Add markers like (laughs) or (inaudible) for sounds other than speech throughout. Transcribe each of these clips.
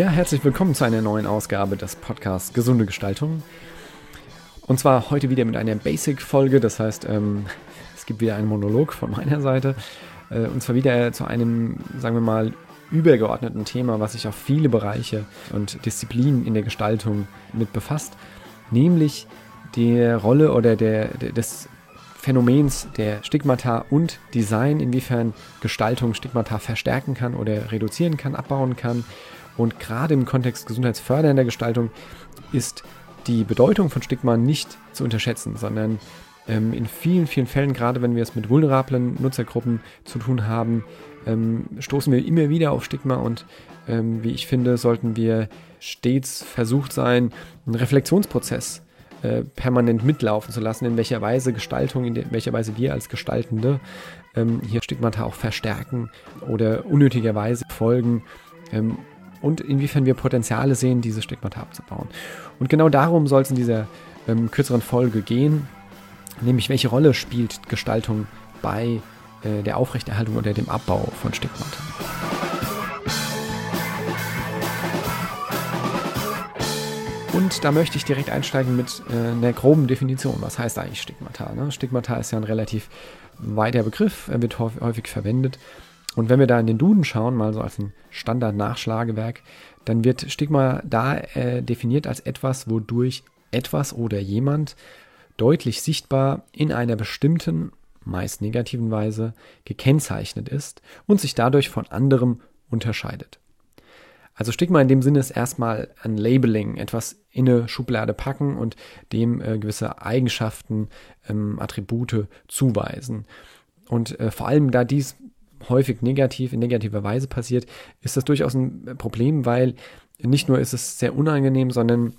Ja, herzlich willkommen zu einer neuen Ausgabe des Podcasts Gesunde Gestaltung. Und zwar heute wieder mit einer Basic-Folge, das heißt, ähm, es gibt wieder einen Monolog von meiner Seite. Äh, und zwar wieder zu einem, sagen wir mal, übergeordneten Thema, was sich auf viele Bereiche und Disziplinen in der Gestaltung mit befasst, nämlich der Rolle oder der, der, des Phänomens der Stigmata und Design, inwiefern Gestaltung Stigmata verstärken kann oder reduzieren kann, abbauen kann. Und gerade im Kontext gesundheitsfördernder Gestaltung ist die Bedeutung von Stigma nicht zu unterschätzen, sondern ähm, in vielen, vielen Fällen, gerade wenn wir es mit vulnerablen Nutzergruppen zu tun haben, ähm, stoßen wir immer wieder auf Stigma und ähm, wie ich finde, sollten wir stets versucht sein, einen Reflexionsprozess äh, permanent mitlaufen zu lassen, in welcher Weise Gestaltung, in, welcher Weise wir als Gestaltende ähm, hier Stigmata auch verstärken oder unnötigerweise folgen ähm, und inwiefern wir Potenziale sehen, diese Stigmata abzubauen. Und genau darum soll es in dieser ähm, kürzeren Folge gehen, nämlich welche Rolle spielt Gestaltung bei äh, der Aufrechterhaltung oder dem Abbau von Stigmata. Und da möchte ich direkt einsteigen mit äh, einer groben Definition. Was heißt eigentlich Stigmata? Ne? Stigmata ist ja ein relativ weiter Begriff, er wird häufig verwendet. Und wenn wir da in den Duden schauen, mal so als ein Standard-Nachschlagewerk, dann wird Stigma da äh, definiert als etwas, wodurch etwas oder jemand deutlich sichtbar in einer bestimmten meist negativen Weise, gekennzeichnet ist und sich dadurch von anderem unterscheidet. Also Stigma in dem Sinne ist erstmal ein Labeling, etwas in eine Schublade packen und dem äh, gewisse Eigenschaften, ähm, Attribute zuweisen. Und äh, vor allem, da dies häufig negativ, in negativer Weise passiert, ist das durchaus ein Problem, weil nicht nur ist es sehr unangenehm, sondern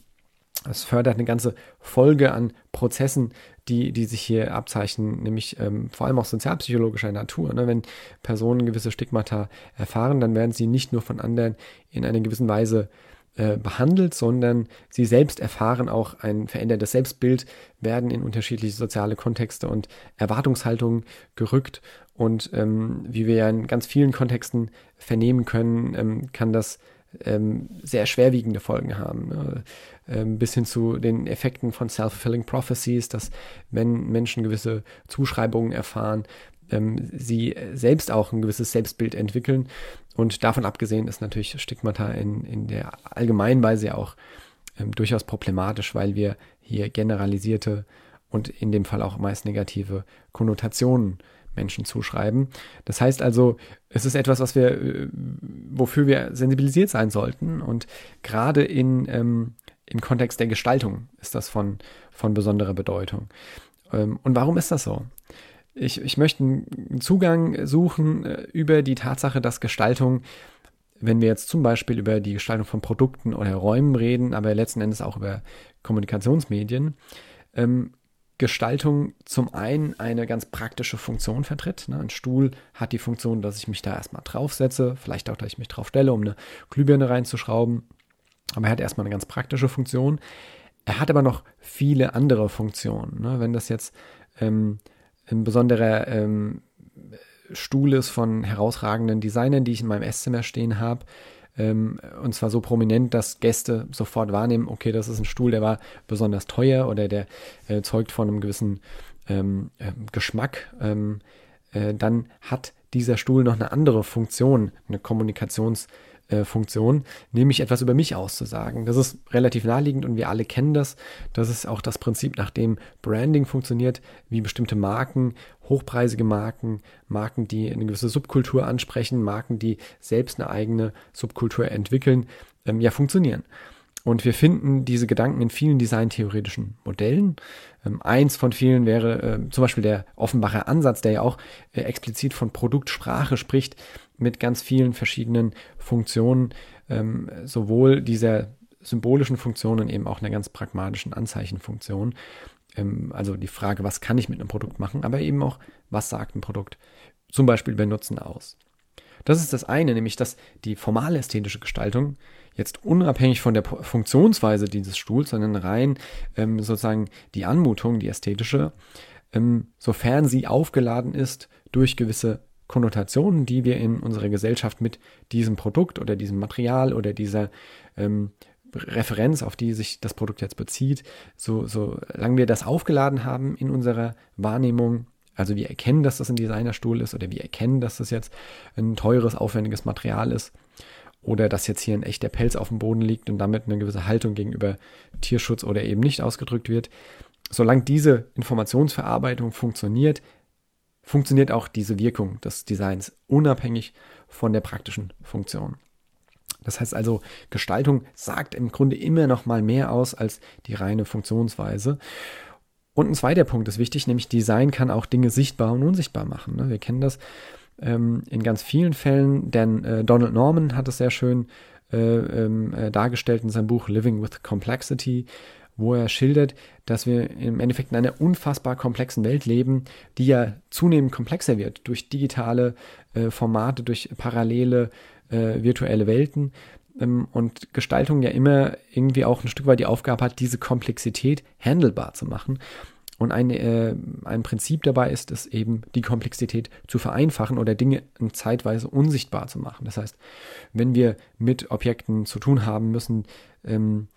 es fördert eine ganze Folge an Prozessen, die, die sich hier abzeichnen, nämlich ähm, vor allem auch sozialpsychologischer Natur. Ne? Wenn Personen gewisse Stigmata erfahren, dann werden sie nicht nur von anderen in einer gewissen Weise äh, behandelt, sondern sie selbst erfahren auch ein verändertes Selbstbild, werden in unterschiedliche soziale Kontexte und Erwartungshaltungen gerückt. Und ähm, wie wir ja in ganz vielen Kontexten vernehmen können, ähm, kann das ähm, sehr schwerwiegende Folgen haben. Ne? Ähm, bis hin zu den Effekten von Self-Fulfilling Prophecies, dass wenn Menschen gewisse Zuschreibungen erfahren, ähm, sie selbst auch ein gewisses Selbstbild entwickeln. Und davon abgesehen ist natürlich Stigmata in, in der Allgemeinweise ja auch ähm, durchaus problematisch, weil wir hier generalisierte und in dem Fall auch meist negative Konnotationen Menschen zuschreiben. Das heißt also, es ist etwas, was wir, äh, wofür wir sensibilisiert sein sollten. Und gerade in, ähm, im Kontext der Gestaltung ist das von, von besonderer Bedeutung. Ähm, und warum ist das so? Ich, ich möchte einen Zugang suchen äh, über die Tatsache, dass Gestaltung, wenn wir jetzt zum Beispiel über die Gestaltung von Produkten oder Räumen reden, aber letzten Endes auch über Kommunikationsmedien, ähm, Gestaltung zum einen eine ganz praktische Funktion vertritt. Ne? Ein Stuhl hat die Funktion, dass ich mich da erstmal draufsetze, vielleicht auch, dass ich mich drauf stelle, um eine Glühbirne reinzuschrauben. Aber er hat erstmal eine ganz praktische Funktion. Er hat aber noch viele andere Funktionen. Ne? Wenn das jetzt ähm, ein besonderer ähm, Stuhl ist von herausragenden Designern, die ich in meinem Esszimmer stehen habe, ähm, und zwar so prominent, dass Gäste sofort wahrnehmen, okay, das ist ein Stuhl, der war besonders teuer oder der äh, zeugt von einem gewissen ähm, äh, Geschmack, ähm, äh, dann hat dieser Stuhl noch eine andere Funktion, eine Kommunikations- äh, Funktion, nämlich etwas über mich auszusagen. Das ist relativ naheliegend und wir alle kennen das. Das ist auch das Prinzip, nach dem Branding funktioniert, wie bestimmte Marken, hochpreisige Marken, Marken, die eine gewisse Subkultur ansprechen, Marken, die selbst eine eigene Subkultur entwickeln, ähm, ja funktionieren. Und wir finden diese Gedanken in vielen designtheoretischen Modellen. Ähm, eins von vielen wäre äh, zum Beispiel der Offenbacher Ansatz, der ja auch äh, explizit von Produktsprache spricht, mit ganz vielen verschiedenen Funktionen, ähm, sowohl dieser symbolischen Funktion und eben auch einer ganz pragmatischen Anzeichenfunktion. Ähm, also die Frage, was kann ich mit einem Produkt machen, aber eben auch, was sagt ein Produkt zum Beispiel über Nutzen aus. Das ist das eine, nämlich dass die formale ästhetische Gestaltung jetzt unabhängig von der Funktionsweise dieses Stuhls, sondern rein ähm, sozusagen die Anmutung, die ästhetische, ähm, sofern sie aufgeladen ist durch gewisse Konnotationen, die wir in unserer Gesellschaft mit diesem Produkt oder diesem Material oder dieser ähm, Referenz, auf die sich das Produkt jetzt bezieht, so, solange wir das aufgeladen haben in unserer Wahrnehmung, also wir erkennen, dass das ein Designerstuhl ist oder wir erkennen, dass das jetzt ein teures, aufwendiges Material ist oder dass jetzt hier ein echter Pelz auf dem Boden liegt und damit eine gewisse Haltung gegenüber Tierschutz oder eben nicht ausgedrückt wird. Solange diese Informationsverarbeitung funktioniert, funktioniert auch diese Wirkung des Designs unabhängig von der praktischen Funktion. Das heißt also, Gestaltung sagt im Grunde immer noch mal mehr aus als die reine Funktionsweise. Und ein zweiter Punkt ist wichtig, nämlich Design kann auch Dinge sichtbar und unsichtbar machen. Ne? Wir kennen das ähm, in ganz vielen Fällen, denn äh, Donald Norman hat es sehr schön äh, ähm, äh, dargestellt in seinem Buch Living with Complexity, wo er schildert, dass wir im Endeffekt in einer unfassbar komplexen Welt leben, die ja zunehmend komplexer wird durch digitale äh, Formate, durch parallele äh, virtuelle Welten ähm, und Gestaltung ja immer irgendwie auch ein Stück weit die Aufgabe hat, diese Komplexität handelbar zu machen. Und ein, äh, ein Prinzip dabei ist es eben, die Komplexität zu vereinfachen oder Dinge zeitweise unsichtbar zu machen. Das heißt, wenn wir mit Objekten zu tun haben müssen, ähm,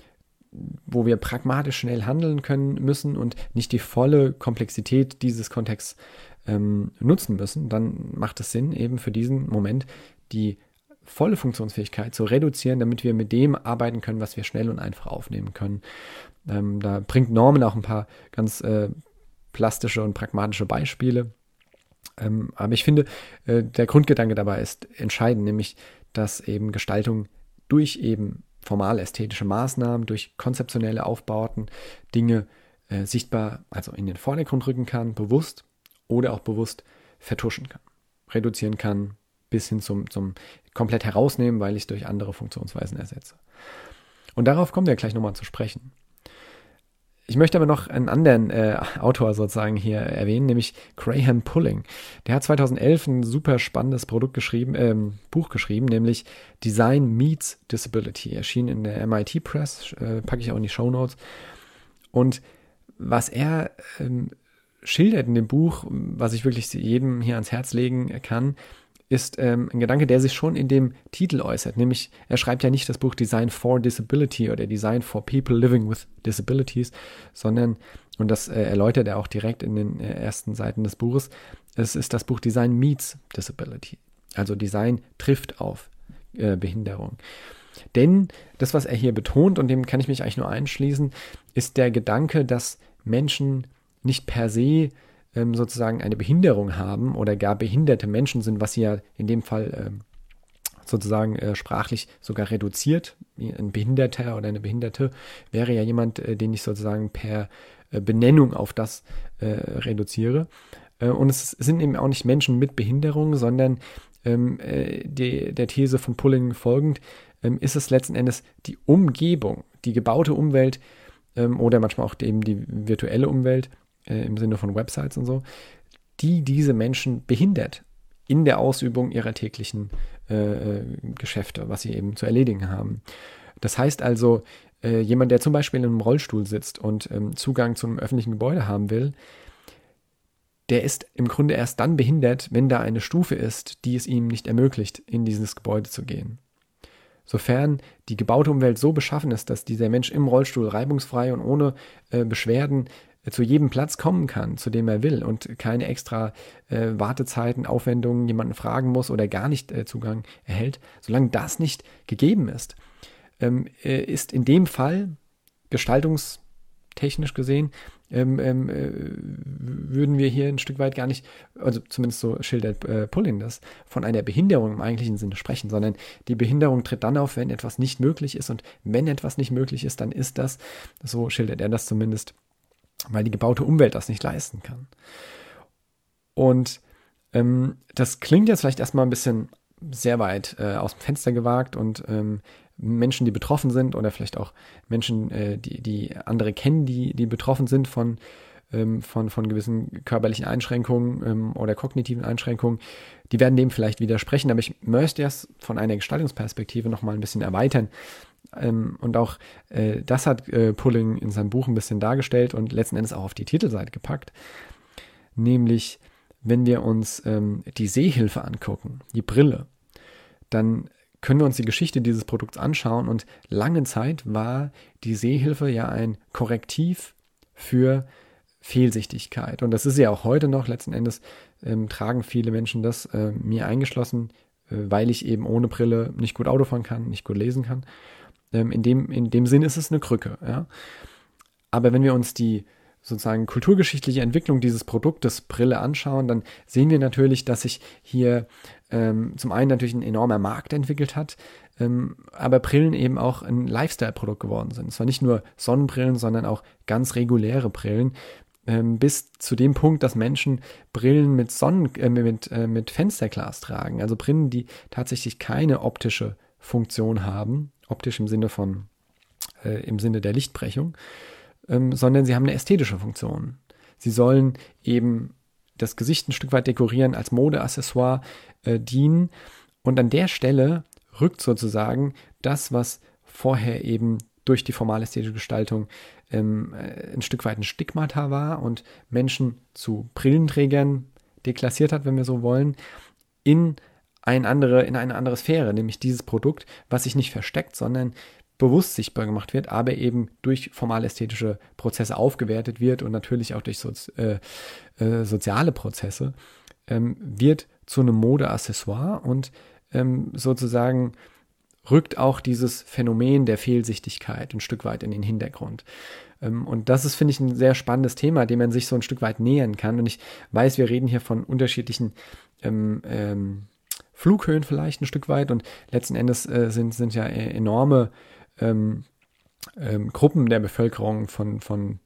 wo wir pragmatisch schnell handeln können müssen und nicht die volle Komplexität dieses Kontexts ähm, nutzen müssen, dann macht es Sinn, eben für diesen Moment die volle Funktionsfähigkeit zu reduzieren, damit wir mit dem arbeiten können, was wir schnell und einfach aufnehmen können. Ähm, da bringt Norman auch ein paar ganz äh, plastische und pragmatische Beispiele. Ähm, aber ich finde, äh, der Grundgedanke dabei ist entscheidend, nämlich, dass eben Gestaltung durch eben formale ästhetische Maßnahmen, durch konzeptionelle Aufbauten Dinge äh, sichtbar, also in den Vordergrund rücken kann, bewusst oder auch bewusst vertuschen kann, reduzieren kann, bis hin zum, zum komplett herausnehmen, weil ich es durch andere Funktionsweisen ersetze. Und darauf kommen wir gleich nochmal zu sprechen. Ich möchte aber noch einen anderen äh, Autor sozusagen hier erwähnen, nämlich Graham Pulling. Der hat 2011 ein super spannendes Produkt geschrieben, ähm, Buch geschrieben, nämlich Design Meets Disability. Erschien in der MIT Press, äh, packe ich auch in die Show Notes. Und was er ähm, schildert in dem Buch, was ich wirklich jedem hier ans Herz legen kann, ist ähm, ein Gedanke, der sich schon in dem Titel äußert. Nämlich, er schreibt ja nicht das Buch Design for Disability oder Design for People Living with Disabilities, sondern, und das äh, erläutert er auch direkt in den äh, ersten Seiten des Buches, es ist das Buch Design Meets Disability. Also Design trifft auf äh, Behinderung. Denn das, was er hier betont, und dem kann ich mich eigentlich nur einschließen, ist der Gedanke, dass Menschen nicht per se ähm, sozusagen eine Behinderung haben oder gar behinderte Menschen sind, was sie ja in dem Fall ähm, sozusagen äh, sprachlich sogar reduziert. Ein Behinderter oder eine Behinderte wäre ja jemand, äh, den ich sozusagen per äh, Benennung auf das äh, reduziere. Äh, und es sind eben auch nicht Menschen mit Behinderung, sondern ähm, äh, die, der These von Pulling folgend ähm, ist es letzten Endes die Umgebung, die gebaute Umwelt ähm, oder manchmal auch eben die virtuelle Umwelt, äh, im Sinne von Websites und so, die diese Menschen behindert in der Ausübung ihrer täglichen äh, äh, Geschäfte, was sie eben zu erledigen haben. Das heißt also, äh, jemand, der zum Beispiel in einem Rollstuhl sitzt und ähm, Zugang zu einem öffentlichen Gebäude haben will, der ist im Grunde erst dann behindert, wenn da eine Stufe ist, die es ihm nicht ermöglicht, in dieses Gebäude zu gehen. Sofern die gebaute Umwelt so beschaffen ist, dass dieser Mensch im Rollstuhl reibungsfrei und ohne äh, Beschwerden zu jedem Platz kommen kann, zu dem er will und keine extra äh, Wartezeiten, Aufwendungen, jemanden fragen muss oder gar nicht äh, Zugang erhält, solange das nicht gegeben ist, ähm, äh, ist in dem Fall gestaltungstechnisch gesehen, ähm, ähm, äh, würden wir hier ein Stück weit gar nicht, also zumindest so schildert äh, Pulling das, von einer Behinderung im eigentlichen Sinne sprechen, sondern die Behinderung tritt dann auf, wenn etwas nicht möglich ist und wenn etwas nicht möglich ist, dann ist das, so schildert er das zumindest, weil die gebaute Umwelt das nicht leisten kann. Und ähm, das klingt jetzt vielleicht erstmal ein bisschen sehr weit äh, aus dem Fenster gewagt und ähm, Menschen, die betroffen sind oder vielleicht auch Menschen, äh, die, die andere kennen, die, die betroffen sind von, ähm, von, von gewissen körperlichen Einschränkungen ähm, oder kognitiven Einschränkungen, die werden dem vielleicht widersprechen, aber ich möchte das von einer Gestaltungsperspektive nochmal ein bisschen erweitern. Ähm, und auch äh, das hat äh, Pulling in seinem Buch ein bisschen dargestellt und letzten Endes auch auf die Titelseite gepackt. Nämlich, wenn wir uns ähm, die Sehhilfe angucken, die Brille, dann können wir uns die Geschichte dieses Produkts anschauen und lange Zeit war die Sehhilfe ja ein Korrektiv für Fehlsichtigkeit. Und das ist ja auch heute noch, letzten Endes ähm, tragen viele Menschen das, äh, mir eingeschlossen, äh, weil ich eben ohne Brille nicht gut Auto fahren kann, nicht gut lesen kann. Ähm, in, dem, in dem Sinn ist es eine Krücke. Ja? Aber wenn wir uns die sozusagen kulturgeschichtliche Entwicklung dieses Produktes Brille anschauen, dann sehen wir natürlich, dass sich hier ähm, zum einen natürlich ein enormer Markt entwickelt hat, ähm, aber Brillen eben auch ein Lifestyle-Produkt geworden sind. Es war nicht nur Sonnenbrillen, sondern auch ganz reguläre Brillen, ähm, bis zu dem Punkt, dass Menschen Brillen mit Sonnen, äh, mit, äh, mit Fensterglas tragen. Also Brillen, die tatsächlich keine optische Funktion haben, optisch im Sinne von, äh, im Sinne der Lichtbrechung, ähm, sondern sie haben eine ästhetische Funktion. Sie sollen eben das Gesicht ein Stück weit dekorieren, als Modeaccessoire äh, dienen. Und an der Stelle rückt sozusagen das, was vorher eben durch die formale ästhetische Gestaltung ähm, äh, ein Stück weit ein Stigmata war und Menschen zu Brillenträgern deklassiert hat, wenn wir so wollen, in eine andere, in eine andere Sphäre, nämlich dieses Produkt, was sich nicht versteckt, sondern bewusst sichtbar gemacht wird, aber eben durch formal-ästhetische Prozesse aufgewertet wird und natürlich auch durch Sozi äh, äh, soziale Prozesse, ähm, wird zu einem Modeaccessoire und ähm, sozusagen rückt auch dieses Phänomen der Fehlsichtigkeit ein Stück weit in den Hintergrund. Ähm, und das ist, finde ich, ein sehr spannendes Thema, dem man sich so ein Stück weit nähern kann. Und ich weiß, wir reden hier von unterschiedlichen ähm, ähm, Flughöhen vielleicht ein Stück weit und letzten Endes äh, sind, sind ja e-, enorme ähm, ähm, Gruppen der Bevölkerung von, von,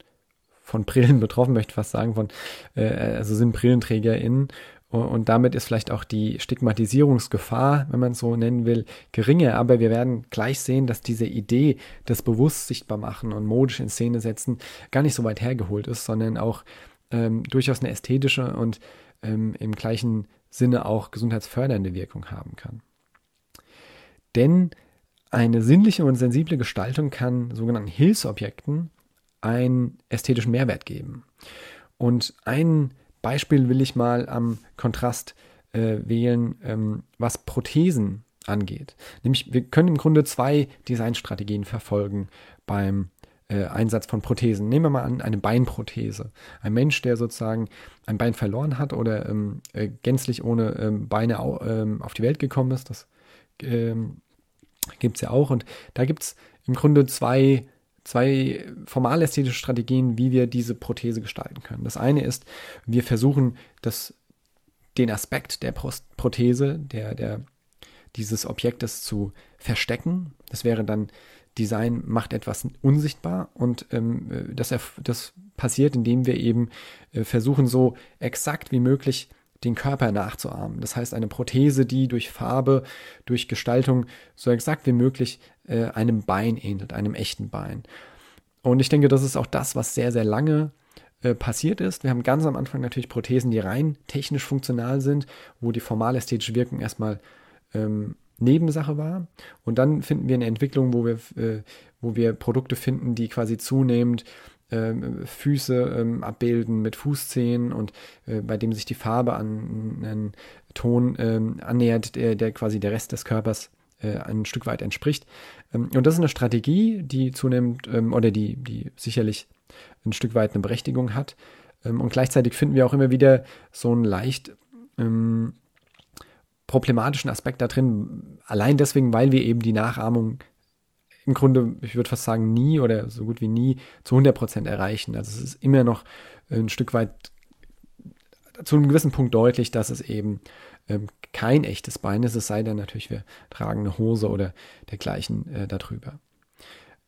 von Brillen (laughs) betroffen, möchte ich fast sagen, von, äh, also sind BrillenträgerInnen. Und damit ist vielleicht auch die Stigmatisierungsgefahr, wenn man es so nennen will, geringer. Aber wir werden gleich sehen, dass diese Idee des bewusst sichtbar machen und modisch in Szene setzen gar nicht so weit hergeholt ist, sondern auch ähm, durchaus eine ästhetische und ähm, im gleichen Sinne auch gesundheitsfördernde Wirkung haben kann. Denn eine sinnliche und sensible Gestaltung kann sogenannten Hilfsobjekten einen ästhetischen Mehrwert geben. Und ein Beispiel will ich mal am Kontrast äh, wählen, ähm, was Prothesen angeht. Nämlich, wir können im Grunde zwei Designstrategien verfolgen beim äh, Einsatz von Prothesen. Nehmen wir mal an, eine Beinprothese. Ein Mensch, der sozusagen ein Bein verloren hat oder ähm, äh, gänzlich ohne ähm, Beine au, ähm, auf die Welt gekommen ist, das ähm, gibt es ja auch. Und da gibt es im Grunde zwei, zwei formal-ästhetische Strategien, wie wir diese Prothese gestalten können. Das eine ist, wir versuchen, das, den Aspekt der Prothese, der, der, dieses Objektes zu verstecken. Das wäre dann Design macht etwas unsichtbar und ähm, das, das passiert, indem wir eben äh, versuchen, so exakt wie möglich den Körper nachzuahmen. Das heißt, eine Prothese, die durch Farbe, durch Gestaltung so exakt wie möglich äh, einem Bein ähnelt, einem echten Bein. Und ich denke, das ist auch das, was sehr, sehr lange äh, passiert ist. Wir haben ganz am Anfang natürlich Prothesen, die rein technisch funktional sind, wo die formale ästhetische Wirkung erstmal ähm, Nebensache war. Und dann finden wir eine Entwicklung, wo wir, äh, wo wir Produkte finden, die quasi zunehmend ähm, Füße ähm, abbilden mit Fußzehen und äh, bei dem sich die Farbe an einen Ton ähm, annähert, der, der quasi der Rest des Körpers äh, ein Stück weit entspricht. Ähm, und das ist eine Strategie, die zunehmend ähm, oder die, die sicherlich ein Stück weit eine Berechtigung hat. Und gleichzeitig finden wir auch immer wieder so einen leicht problematischen Aspekt da drin, allein deswegen, weil wir eben die Nachahmung im Grunde, ich würde fast sagen, nie oder so gut wie nie zu 100 Prozent erreichen. Also es ist immer noch ein Stück weit zu einem gewissen Punkt deutlich, dass es eben ähm, kein echtes Bein ist, es sei denn natürlich, wir tragen eine Hose oder dergleichen äh, darüber.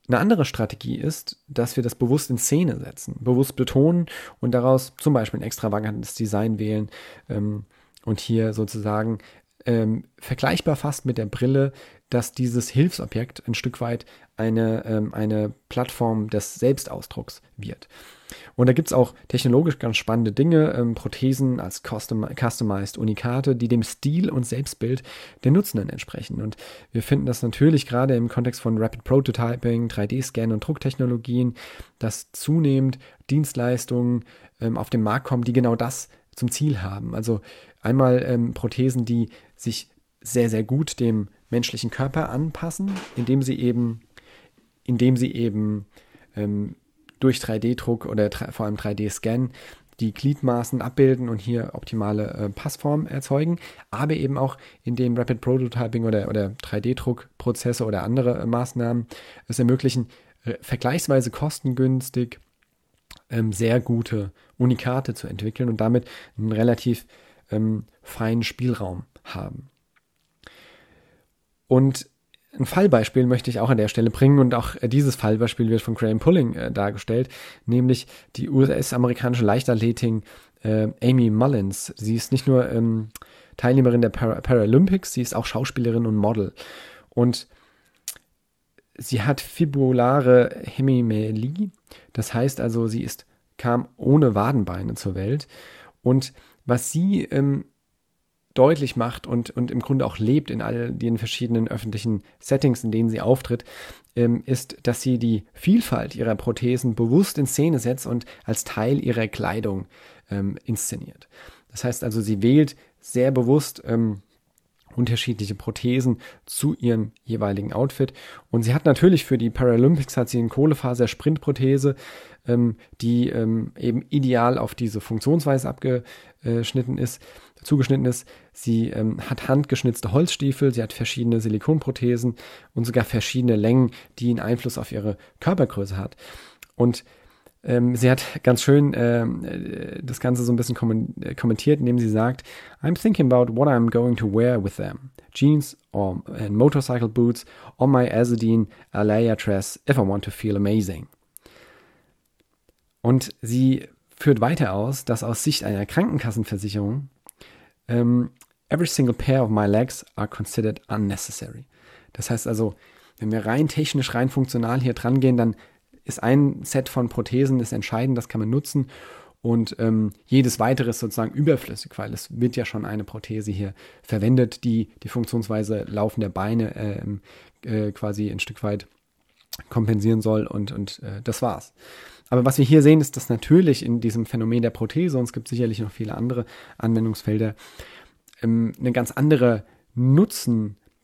Eine andere Strategie ist, dass wir das bewusst in Szene setzen, bewusst betonen und daraus zum Beispiel ein extravagantes Design wählen ähm, und hier sozusagen ähm, vergleichbar fast mit der Brille dass dieses Hilfsobjekt ein Stück weit eine, ähm, eine Plattform des Selbstausdrucks wird. Und da gibt es auch technologisch ganz spannende Dinge, ähm, Prothesen als custom, customized Unikate, die dem Stil und Selbstbild der Nutzenden entsprechen. Und wir finden das natürlich gerade im Kontext von Rapid Prototyping, 3D-Scan und Drucktechnologien, dass zunehmend Dienstleistungen ähm, auf den Markt kommen, die genau das zum Ziel haben. Also einmal ähm, Prothesen, die sich sehr, sehr gut dem menschlichen Körper anpassen, indem sie eben, indem sie eben ähm, durch 3D-Druck oder vor allem 3D-Scan die Gliedmaßen abbilden und hier optimale äh, Passform erzeugen, aber eben auch in dem Rapid Prototyping oder, oder 3D-Druckprozesse oder andere äh, Maßnahmen es ermöglichen, äh, vergleichsweise kostengünstig ähm, sehr gute Unikate zu entwickeln und damit einen relativ ähm, feinen Spielraum haben. Und ein Fallbeispiel möchte ich auch an der Stelle bringen und auch äh, dieses Fallbeispiel wird von Graham Pulling äh, dargestellt, nämlich die US-amerikanische Leichtathletin äh, Amy Mullins. Sie ist nicht nur ähm, Teilnehmerin der Par Paralympics, sie ist auch Schauspielerin und Model. Und sie hat fibulare Hemimelie, das heißt also, sie ist, kam ohne Wadenbeine zur Welt. Und was sie ähm, deutlich macht und, und im Grunde auch lebt in all den verschiedenen öffentlichen Settings, in denen sie auftritt, ähm, ist, dass sie die Vielfalt ihrer Prothesen bewusst in Szene setzt und als Teil ihrer Kleidung ähm, inszeniert. Das heißt also, sie wählt sehr bewusst ähm, unterschiedliche Prothesen zu ihrem jeweiligen Outfit. Und sie hat natürlich für die Paralympics hat sie eine Kohlefaser-Sprintprothese, ähm, die ähm, eben ideal auf diese Funktionsweise abgeschnitten ist zugeschnitten ist. Sie ähm, hat handgeschnitzte Holzstiefel, sie hat verschiedene Silikonprothesen und sogar verschiedene Längen, die einen Einfluss auf ihre Körpergröße hat. Und ähm, sie hat ganz schön ähm, äh, das Ganze so ein bisschen äh, kommentiert, indem sie sagt, I'm thinking about what I'm going to wear with them. Jeans or and motorcycle boots or my Azadine Alaya dress if I want to feel amazing. Und sie führt weiter aus, dass aus Sicht einer Krankenkassenversicherung ähm, every single pair of my legs are considered unnecessary. Das heißt also, wenn wir rein technisch, rein funktional hier dran gehen, dann ist ein Set von Prothesen ist entscheidend, das kann man nutzen und ähm, jedes weitere ist sozusagen überflüssig, weil es wird ja schon eine Prothese hier verwendet, die die Funktionsweise laufender Beine äh, äh, quasi ein Stück weit kompensieren soll und, und äh, das war's. Aber was wir hier sehen, ist, dass natürlich in diesem Phänomen der Prothese, und es gibt sicherlich noch viele andere Anwendungsfelder, ähm, eine ganz andere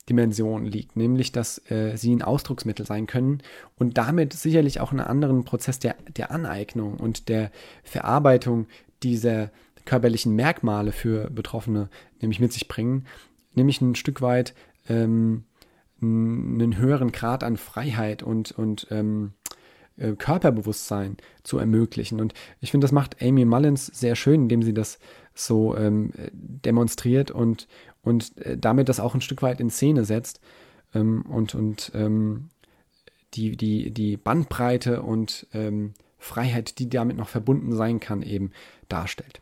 Nutzendimension liegt, nämlich dass äh, sie ein Ausdrucksmittel sein können und damit sicherlich auch einen anderen Prozess der, der Aneignung und der Verarbeitung dieser körperlichen Merkmale für Betroffene nämlich mit sich bringen, nämlich ein Stück weit ähm, einen höheren Grad an Freiheit und, und ähm, äh, Körperbewusstsein zu ermöglichen. Und ich finde, das macht Amy Mullins sehr schön, indem sie das so ähm, demonstriert und, und äh, damit das auch ein Stück weit in Szene setzt ähm, und, und ähm, die, die, die Bandbreite und ähm, Freiheit, die damit noch verbunden sein kann, eben darstellt.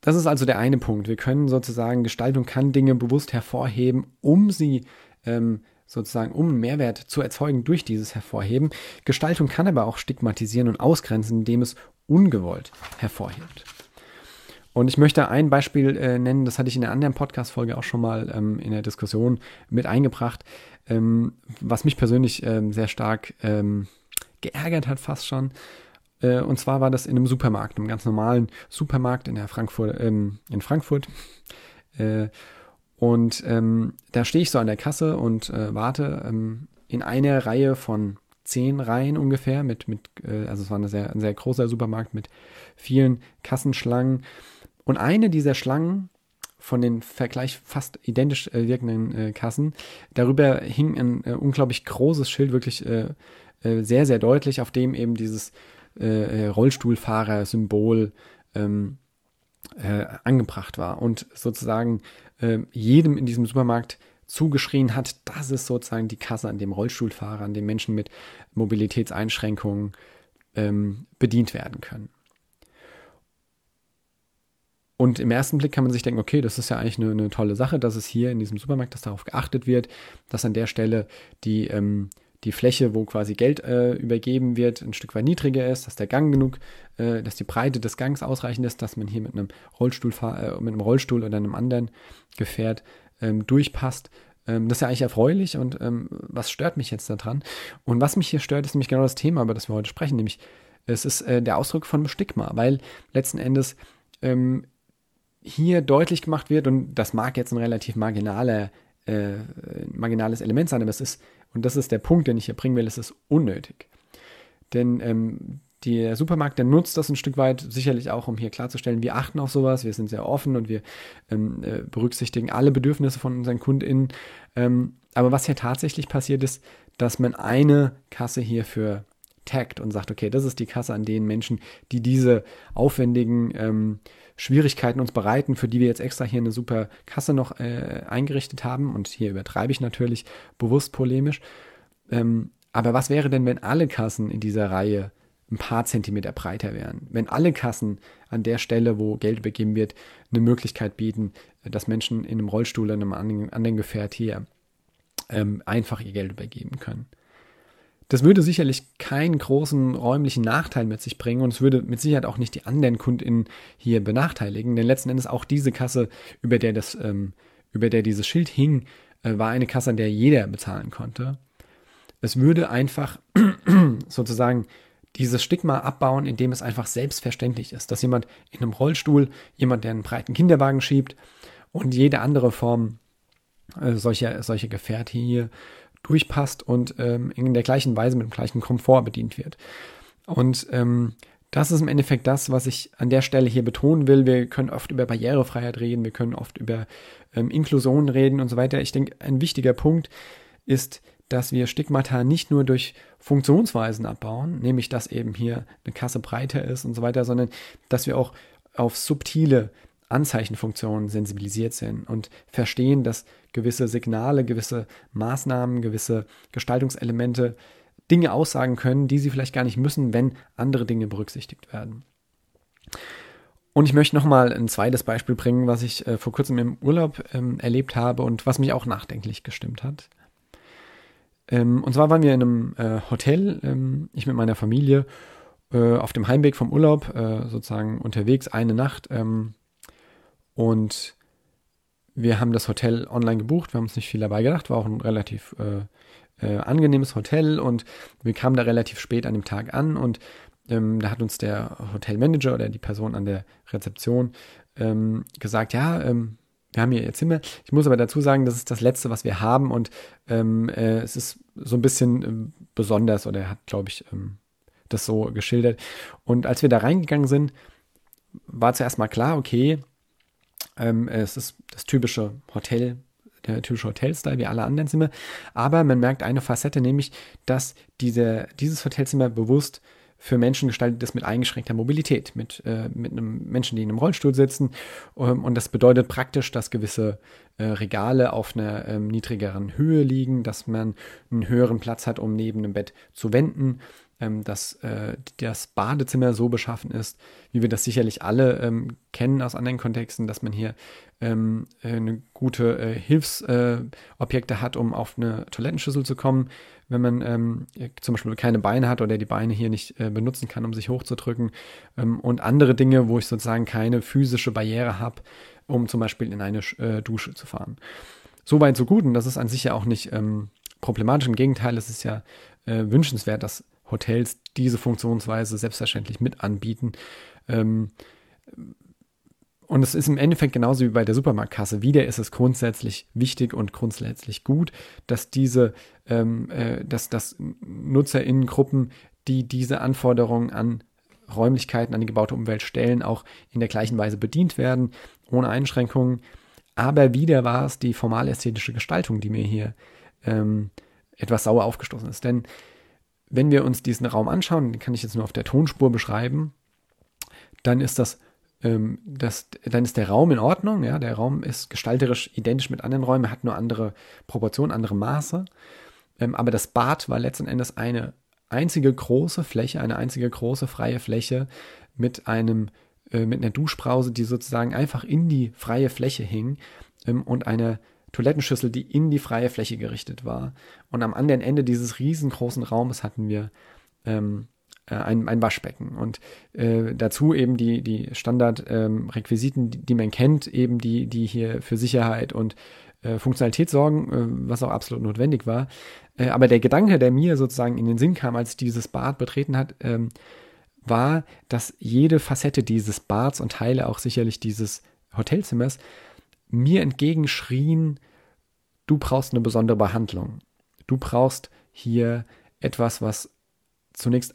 Das ist also der eine Punkt. Wir können sozusagen, Gestaltung kann Dinge bewusst hervorheben, um sie ähm, sozusagen, um einen Mehrwert zu erzeugen durch dieses Hervorheben. Gestaltung kann aber auch stigmatisieren und ausgrenzen, indem es ungewollt hervorhebt. Und ich möchte ein Beispiel äh, nennen, das hatte ich in einer anderen Podcast-Folge auch schon mal ähm, in der Diskussion mit eingebracht, ähm, was mich persönlich ähm, sehr stark ähm, geärgert hat, fast schon. Äh, und zwar war das in einem Supermarkt, einem ganz normalen Supermarkt in, der Frankfurt, ähm, in Frankfurt. Äh, und ähm, da stehe ich so an der Kasse und äh, warte ähm, in einer Reihe von zehn Reihen ungefähr mit, mit äh, also es war sehr, ein sehr großer Supermarkt mit vielen Kassenschlangen. Und eine dieser Schlangen von den vergleich fast identisch äh, wirkenden äh, Kassen, darüber hing ein äh, unglaublich großes Schild, wirklich äh, äh, sehr, sehr deutlich, auf dem eben dieses Rollstuhlfahrer-Symbol ähm, angebracht war. Und sozusagen äh, jedem in diesem Supermarkt zugeschrien hat, das ist sozusagen die Kasse, an dem Rollstuhlfahrer, an dem Menschen mit Mobilitätseinschränkungen ähm, bedient werden können. Und im ersten Blick kann man sich denken, okay, das ist ja eigentlich eine, eine, tolle Sache, dass es hier in diesem Supermarkt, dass darauf geachtet wird, dass an der Stelle die, ähm, die Fläche, wo quasi Geld äh, übergeben wird, ein Stück weit niedriger ist, dass der Gang genug, äh, dass die Breite des Gangs ausreichend ist, dass man hier mit einem Rollstuhl, äh, mit einem Rollstuhl oder einem anderen Gefährt ähm, durchpasst. Ähm, das ist ja eigentlich erfreulich und ähm, was stört mich jetzt daran? Und was mich hier stört, ist nämlich genau das Thema, über das wir heute sprechen, nämlich es ist äh, der Ausdruck von Stigma, weil letzten Endes ähm, hier deutlich gemacht wird, und das mag jetzt ein relativ marginaler, äh, marginales Element sein, aber es ist, und das ist der Punkt, den ich hier bringen will, es ist unnötig. Denn ähm, der Supermarkt, der nutzt das ein Stück weit sicherlich auch, um hier klarzustellen, wir achten auf sowas, wir sind sehr offen und wir ähm, äh, berücksichtigen alle Bedürfnisse von unseren KundInnen. Ähm, aber was hier tatsächlich passiert ist, dass man eine Kasse hier für taggt und sagt, okay, das ist die Kasse an den Menschen, die diese aufwendigen ähm, Schwierigkeiten uns bereiten, für die wir jetzt extra hier eine super Kasse noch äh, eingerichtet haben. Und hier übertreibe ich natürlich bewusst polemisch. Ähm, aber was wäre denn, wenn alle Kassen in dieser Reihe ein paar Zentimeter breiter wären? Wenn alle Kassen an der Stelle, wo Geld übergeben wird, eine Möglichkeit bieten, dass Menschen in einem Rollstuhl oder einem anderen Gefährt hier ähm, einfach ihr Geld übergeben können. Das würde sicherlich keinen großen räumlichen Nachteil mit sich bringen und es würde mit Sicherheit auch nicht die anderen KundInnen hier benachteiligen, denn letzten Endes auch diese Kasse, über der das, ähm, über der dieses Schild hing, äh, war eine Kasse, an der jeder bezahlen konnte. Es würde einfach (clears throat) sozusagen dieses Stigma abbauen, indem es einfach selbstverständlich ist, dass jemand in einem Rollstuhl, jemand, der einen breiten Kinderwagen schiebt und jede andere Form äh, solcher, solcher Gefährte hier durchpasst und ähm, in der gleichen Weise mit dem gleichen Komfort bedient wird. Und ähm, das ist im Endeffekt das, was ich an der Stelle hier betonen will. Wir können oft über Barrierefreiheit reden, wir können oft über ähm, Inklusion reden und so weiter. Ich denke, ein wichtiger Punkt ist, dass wir Stigmata nicht nur durch Funktionsweisen abbauen, nämlich dass eben hier eine Kasse breiter ist und so weiter, sondern dass wir auch auf subtile Anzeichenfunktionen sensibilisiert sind und verstehen, dass gewisse Signale, gewisse Maßnahmen, gewisse Gestaltungselemente Dinge aussagen können, die sie vielleicht gar nicht müssen, wenn andere Dinge berücksichtigt werden. Und ich möchte nochmal ein zweites Beispiel bringen, was ich äh, vor kurzem im Urlaub ähm, erlebt habe und was mich auch nachdenklich gestimmt hat. Ähm, und zwar waren wir in einem äh, Hotel, ähm, ich mit meiner Familie, äh, auf dem Heimweg vom Urlaub, äh, sozusagen unterwegs, eine Nacht. Ähm, und wir haben das Hotel online gebucht, wir haben uns nicht viel dabei gedacht, war auch ein relativ äh, äh, angenehmes Hotel. Und wir kamen da relativ spät an dem Tag an. Und ähm, da hat uns der Hotelmanager oder die Person an der Rezeption ähm, gesagt, ja, ähm, wir haben hier ihr Zimmer. Ich muss aber dazu sagen, das ist das Letzte, was wir haben. Und ähm, äh, es ist so ein bisschen äh, besonders oder er hat, glaube ich, ähm, das so geschildert. Und als wir da reingegangen sind, war zuerst mal klar, okay, ähm, es ist das typische Hotel, der typische Hotelstyle wie alle anderen Zimmer. Aber man merkt eine Facette, nämlich, dass diese, dieses Hotelzimmer bewusst für Menschen gestaltet ist mit eingeschränkter Mobilität, mit, äh, mit einem Menschen, die in einem Rollstuhl sitzen. Ähm, und das bedeutet praktisch, dass gewisse äh, Regale auf einer ähm, niedrigeren Höhe liegen, dass man einen höheren Platz hat, um neben dem Bett zu wenden ähm, dass äh, das Badezimmer so beschaffen ist, wie wir das sicherlich alle ähm, kennen aus anderen Kontexten, dass man hier ähm, eine gute äh, Hilfsobjekte äh, hat, um auf eine Toilettenschüssel zu kommen. Wenn man ähm, zum Beispiel keine Beine hat oder die Beine hier nicht äh, benutzen kann, um sich hochzudrücken ähm, und andere Dinge, wo ich sozusagen keine physische Barriere habe, um zum Beispiel in eine äh, Dusche zu fahren. Soweit, so gut. Und das ist an sich ja auch nicht ähm, problematisch. Im Gegenteil, es ist ja äh, wünschenswert, dass Hotels diese Funktionsweise selbstverständlich mit anbieten. Ähm, und es ist im Endeffekt genauso wie bei der Supermarktkasse. Wieder ist es grundsätzlich wichtig und grundsätzlich gut, dass diese, ähm, äh, dass, dass NutzerInnengruppen, die diese Anforderungen an Räumlichkeiten, an die gebaute Umwelt stellen, auch in der gleichen Weise bedient werden, ohne Einschränkungen. Aber wieder war es die formal-ästhetische Gestaltung, die mir hier ähm, etwas sauer aufgestoßen ist. Denn wenn wir uns diesen Raum anschauen, den kann ich jetzt nur auf der Tonspur beschreiben, dann ist das, ähm, das, dann ist der Raum in Ordnung. Ja, der Raum ist gestalterisch identisch mit anderen Räumen, hat nur andere Proportionen, andere Maße. Ähm, aber das Bad war letzten Endes eine einzige große Fläche, eine einzige große freie Fläche mit einem äh, mit einer Duschbrause, die sozusagen einfach in die freie Fläche hing ähm, und eine Toilettenschüssel, die in die freie Fläche gerichtet war. Und am anderen Ende dieses riesengroßen Raumes hatten wir ähm, äh, ein, ein Waschbecken. Und äh, dazu eben die, die Standardrequisiten, ähm, die, die, man kennt, eben die, die hier für Sicherheit und äh, Funktionalität sorgen, äh, was auch absolut notwendig war. Äh, aber der Gedanke, der mir sozusagen in den Sinn kam, als ich dieses Bad betreten hat, ähm, war, dass jede Facette dieses Bads und Teile auch sicherlich dieses Hotelzimmers mir entgegenschrien, du brauchst eine besondere Behandlung. Du brauchst hier etwas, was zunächst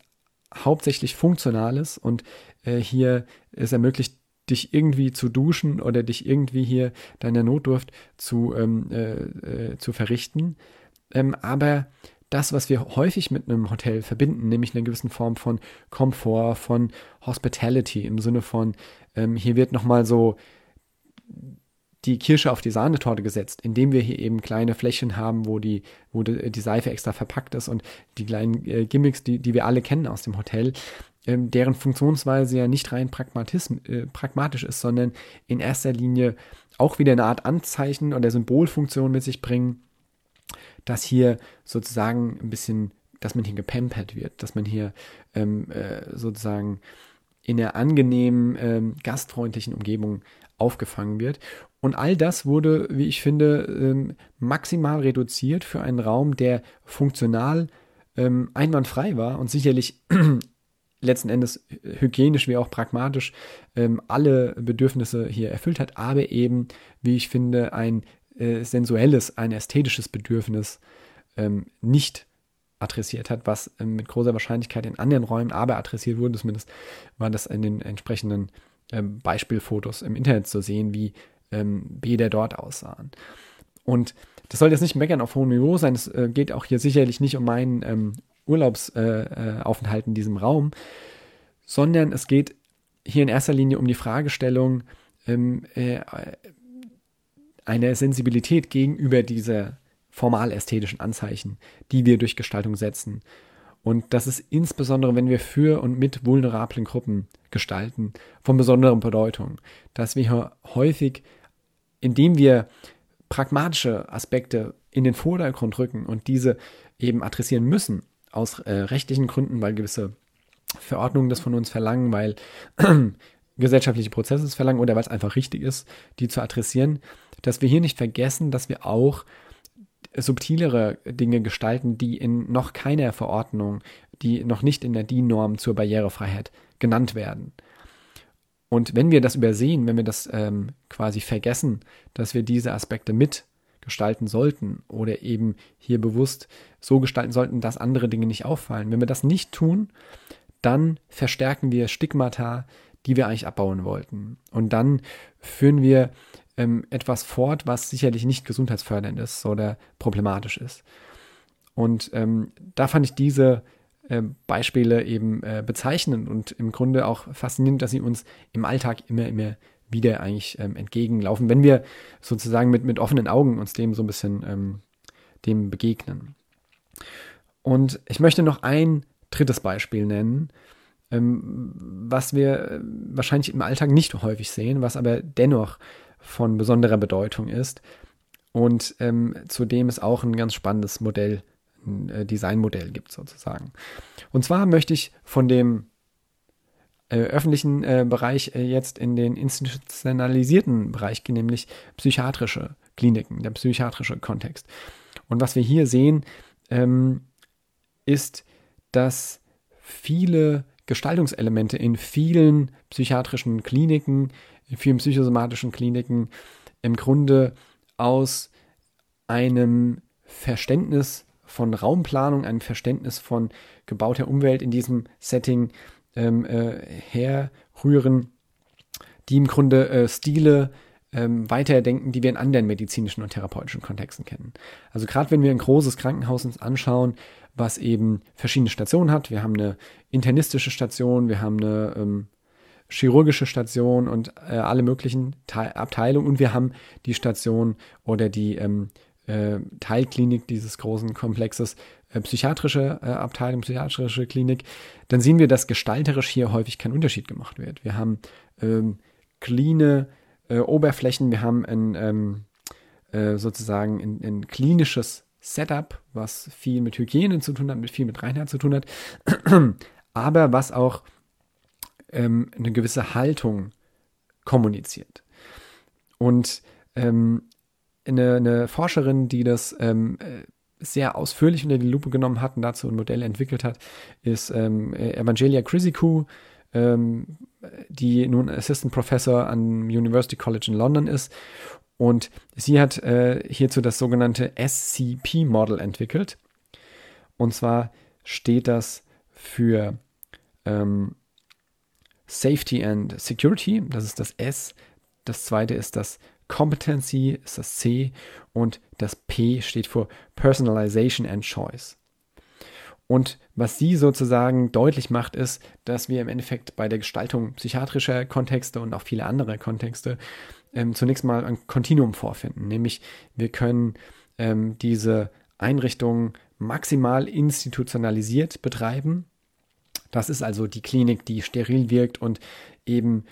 hauptsächlich funktional ist und äh, hier es ermöglicht, dich irgendwie zu duschen oder dich irgendwie hier deiner Notdurft zu, ähm, äh, äh, zu verrichten. Ähm, aber das, was wir häufig mit einem Hotel verbinden, nämlich eine gewisse Form von Komfort, von Hospitality im Sinne von, ähm, hier wird nochmal so die Kirsche auf die Sahnetorte gesetzt, indem wir hier eben kleine Flächen haben, wo die, wo die, die Seife extra verpackt ist und die kleinen äh, Gimmicks, die, die wir alle kennen aus dem Hotel, ähm, deren Funktionsweise ja nicht rein äh, pragmatisch ist, sondern in erster Linie auch wieder eine Art Anzeichen oder Symbolfunktion mit sich bringen, dass hier sozusagen ein bisschen, dass man hier gepampert wird, dass man hier ähm, äh, sozusagen in einer angenehmen, ähm, gastfreundlichen Umgebung aufgefangen wird. Und all das wurde, wie ich finde, ähm, maximal reduziert für einen Raum, der funktional ähm, einwandfrei war und sicherlich (clears throat) letzten Endes hygienisch wie auch pragmatisch ähm, alle Bedürfnisse hier erfüllt hat, aber eben, wie ich finde, ein äh, sensuelles, ein ästhetisches Bedürfnis nicht adressiert hat, was mit großer Wahrscheinlichkeit in anderen Räumen aber adressiert wurde. Zumindest war das in den entsprechenden Beispielfotos im Internet zu sehen, wie ähm, Bäder dort aussahen. Und das soll jetzt nicht meckern auf hohem Niveau sein. Es äh, geht auch hier sicherlich nicht um meinen ähm, Urlaubsaufenthalt äh, in diesem Raum, sondern es geht hier in erster Linie um die Fragestellung ähm, äh, einer Sensibilität gegenüber dieser formal ästhetischen Anzeichen, die wir durch Gestaltung setzen. Und das ist insbesondere, wenn wir für und mit vulnerablen Gruppen gestalten, von besonderer Bedeutung, dass wir häufig, indem wir pragmatische Aspekte in den Vordergrund rücken und diese eben adressieren müssen, aus äh, rechtlichen Gründen, weil gewisse Verordnungen das von uns verlangen, weil (clears throat) gesellschaftliche Prozesse es verlangen oder weil es einfach richtig ist, die zu adressieren, dass wir hier nicht vergessen, dass wir auch subtilere Dinge gestalten, die in noch keiner Verordnung, die noch nicht in der DIN-Norm zur Barrierefreiheit genannt werden. Und wenn wir das übersehen, wenn wir das ähm, quasi vergessen, dass wir diese Aspekte mitgestalten sollten oder eben hier bewusst so gestalten sollten, dass andere Dinge nicht auffallen, wenn wir das nicht tun, dann verstärken wir Stigmata, die wir eigentlich abbauen wollten. Und dann führen wir ähm, etwas fort, was sicherlich nicht gesundheitsfördernd ist oder problematisch ist. Und ähm, da fand ich diese äh, Beispiele eben äh, bezeichnend und im Grunde auch faszinierend, dass sie uns im Alltag immer, immer wieder eigentlich ähm, entgegenlaufen, wenn wir sozusagen mit, mit offenen Augen uns dem so ein bisschen ähm, dem begegnen. Und ich möchte noch ein drittes Beispiel nennen, ähm, was wir äh, wahrscheinlich im Alltag nicht häufig sehen, was aber dennoch von besonderer Bedeutung ist und ähm, zu es auch ein ganz spannendes Modell, äh, Designmodell gibt sozusagen. Und zwar möchte ich von dem äh, öffentlichen äh, Bereich jetzt in den institutionalisierten Bereich gehen, nämlich psychiatrische Kliniken, der psychiatrische Kontext. Und was wir hier sehen, ähm, ist, dass viele Gestaltungselemente in vielen psychiatrischen Kliniken in vielen psychosomatischen Kliniken im Grunde aus einem Verständnis von Raumplanung, einem Verständnis von gebauter Umwelt in diesem Setting ähm, äh, herrühren, die im Grunde äh, Stile ähm, weiterdenken, die wir in anderen medizinischen und therapeutischen Kontexten kennen. Also gerade wenn wir ein großes Krankenhaus uns anschauen, was eben verschiedene Stationen hat, wir haben eine internistische Station, wir haben eine ähm, chirurgische Station und äh, alle möglichen Te Abteilungen und wir haben die Station oder die ähm, äh, Teilklinik dieses großen Komplexes äh, psychiatrische äh, Abteilung, psychiatrische Klinik, dann sehen wir, dass gestalterisch hier häufig kein Unterschied gemacht wird. Wir haben ähm, cleane äh, Oberflächen, wir haben ein ähm, äh, sozusagen ein, ein klinisches Setup, was viel mit Hygiene zu tun hat, mit viel mit Reinheit zu tun hat, (clears throat) aber was auch ähm, eine gewisse Haltung kommuniziert. Und ähm, eine, eine, Forscherin, die das ähm, äh, sehr ausführlich unter die Lupe genommen hat und dazu ein Modell entwickelt hat, ist ähm, Evangelia Chrysikou, ähm, die nun Assistant Professor am University College in London ist. Und sie hat äh, hierzu das sogenannte SCP-Model entwickelt. Und zwar steht das für ähm, Safety and Security, das ist das S. Das zweite ist das Competency, ist das C. Und das P steht für Personalization and Choice. Und was sie sozusagen deutlich macht, ist, dass wir im Endeffekt bei der Gestaltung psychiatrischer Kontexte und auch viele andere Kontexte ähm, zunächst mal ein Kontinuum vorfinden. Nämlich wir können ähm, diese Einrichtungen maximal institutionalisiert betreiben. Das ist also die Klinik, die steril wirkt und eben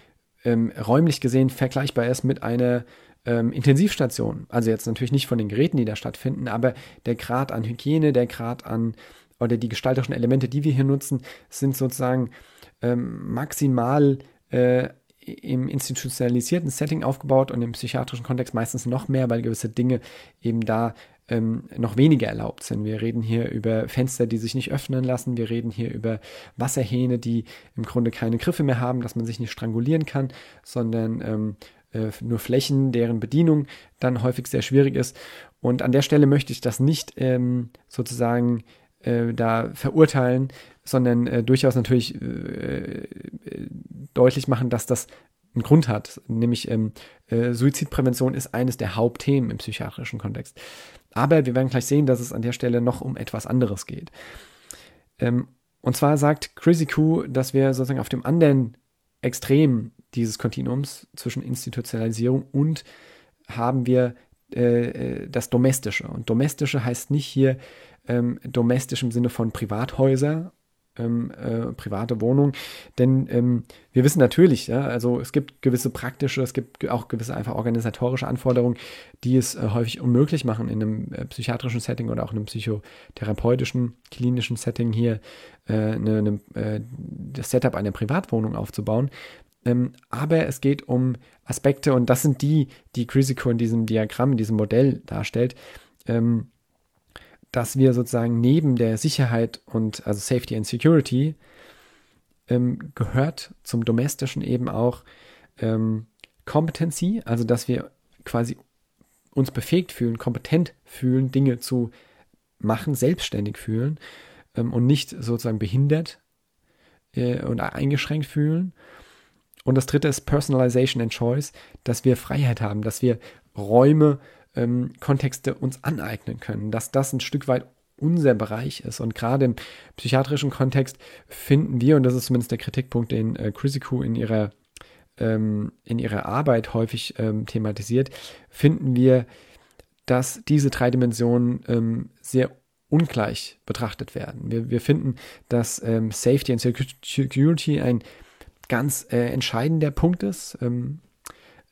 ähm, räumlich gesehen vergleichbar ist mit einer ähm, Intensivstation. Also jetzt natürlich nicht von den Geräten, die da stattfinden, aber der Grad an Hygiene, der Grad an oder die gestalterischen Elemente, die wir hier nutzen, sind sozusagen ähm, maximal äh, im institutionalisierten Setting aufgebaut und im psychiatrischen Kontext meistens noch mehr, weil gewisse Dinge eben da ähm, noch weniger erlaubt sind. Wir reden hier über Fenster, die sich nicht öffnen lassen. Wir reden hier über Wasserhähne, die im Grunde keine Griffe mehr haben, dass man sich nicht strangulieren kann, sondern ähm, äh, nur Flächen, deren Bedienung dann häufig sehr schwierig ist. Und an der Stelle möchte ich das nicht ähm, sozusagen äh, da verurteilen, sondern äh, durchaus natürlich äh, äh, deutlich machen, dass das einen Grund hat. Nämlich ähm, äh, Suizidprävention ist eines der Hauptthemen im psychiatrischen Kontext. Aber wir werden gleich sehen, dass es an der Stelle noch um etwas anderes geht. Ähm, und zwar sagt Crazy Q, dass wir sozusagen auf dem anderen Extrem dieses Kontinuums zwischen Institutionalisierung und haben wir äh, das Domestische. Und Domestische heißt nicht hier ähm, domestisch im Sinne von Privathäuser, ähm, äh, private Wohnung. Denn ähm, wir wissen natürlich, ja, also es gibt gewisse praktische, es gibt auch gewisse einfach organisatorische Anforderungen, die es äh, häufig unmöglich machen, in einem äh, psychiatrischen Setting oder auch in einem psychotherapeutischen, klinischen Setting hier äh, eine, eine, äh, das Setup einer Privatwohnung aufzubauen. Ähm, aber es geht um Aspekte und das sind die, die Crisiko in diesem Diagramm, in diesem Modell darstellt. Ähm, dass wir sozusagen neben der Sicherheit und also Safety and Security ähm, gehört zum Domestischen eben auch ähm, Competency, also dass wir quasi uns befähigt fühlen, kompetent fühlen, Dinge zu machen, selbstständig fühlen ähm, und nicht sozusagen behindert äh, und eingeschränkt fühlen. Und das dritte ist Personalization and Choice, dass wir Freiheit haben, dass wir Räume ähm, Kontexte uns aneignen können, dass das ein Stück weit unser Bereich ist. Und gerade im psychiatrischen Kontext finden wir, und das ist zumindest der Kritikpunkt, den äh, Chrysiku in ihrer, ähm, in ihrer Arbeit häufig ähm, thematisiert, finden wir, dass diese drei Dimensionen ähm, sehr ungleich betrachtet werden. Wir, wir finden, dass ähm, Safety and Security ein ganz äh, entscheidender Punkt ist. Ähm,